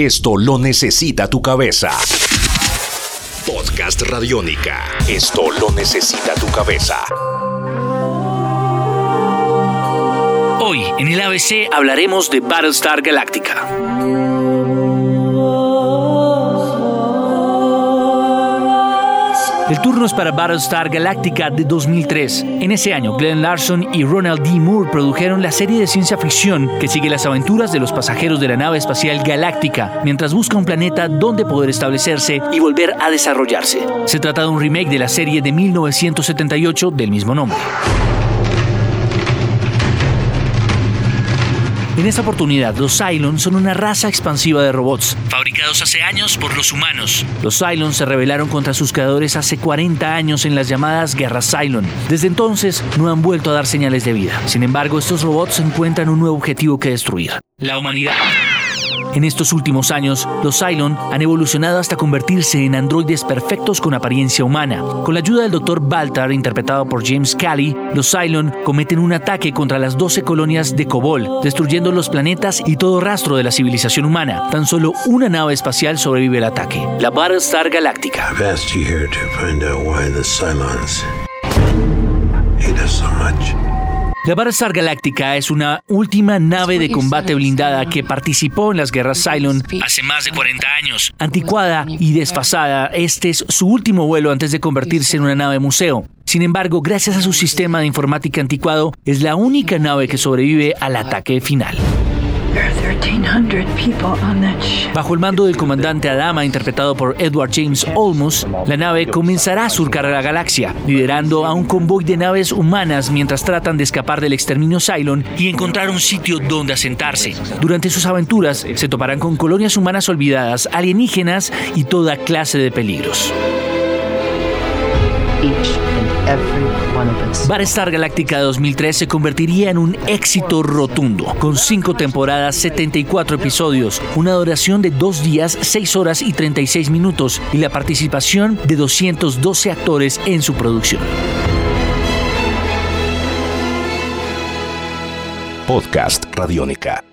Esto lo necesita tu cabeza. Podcast Radiónica. Esto lo necesita tu cabeza. Hoy en el ABC hablaremos de Battlestar Galactica. El turno es para Battlestar Galactica de 2003. En ese año, Glenn Larson y Ronald D. Moore produjeron la serie de ciencia ficción que sigue las aventuras de los pasajeros de la nave espacial Galáctica mientras busca un planeta donde poder establecerse y volver a desarrollarse. Se trata de un remake de la serie de 1978 del mismo nombre. En esta oportunidad, los Cylons son una raza expansiva de robots, fabricados hace años por los humanos. Los Cylons se rebelaron contra sus creadores hace 40 años en las llamadas Guerras Cylon. Desde entonces, no han vuelto a dar señales de vida. Sin embargo, estos robots encuentran un nuevo objetivo que destruir. La humanidad. En estos últimos años, los Cylon han evolucionado hasta convertirse en androides perfectos con apariencia humana. Con la ayuda del Dr. Baltar, interpretado por James Cally, los Cylon cometen un ataque contra las 12 colonias de Kobol, destruyendo los planetas y todo rastro de la civilización humana. Tan solo una nave espacial sobrevive al ataque, la Battlestar Galactica. La Battlestar Galactica es una última nave de combate blindada que participó en las guerras Cylon hace más de 40 años. Anticuada y desfasada, este es su último vuelo antes de convertirse en una nave museo. Sin embargo, gracias a su sistema de informática anticuado, es la única nave que sobrevive al ataque final. Bajo el mando del comandante Adama, interpretado por Edward James Olmos, la nave comenzará a surcar la galaxia, liderando a un convoy de naves humanas mientras tratan de escapar del exterminio Cylon y encontrar un sitio donde asentarse. Durante sus aventuras se toparán con colonias humanas olvidadas, alienígenas y toda clase de peligros. Battlestar Galactica 2003 se convertiría en un éxito rotundo, con 5 temporadas, 74 episodios, una duración de 2 días, 6 horas y 36 minutos y la participación de 212 actores en su producción. Podcast Radiónica.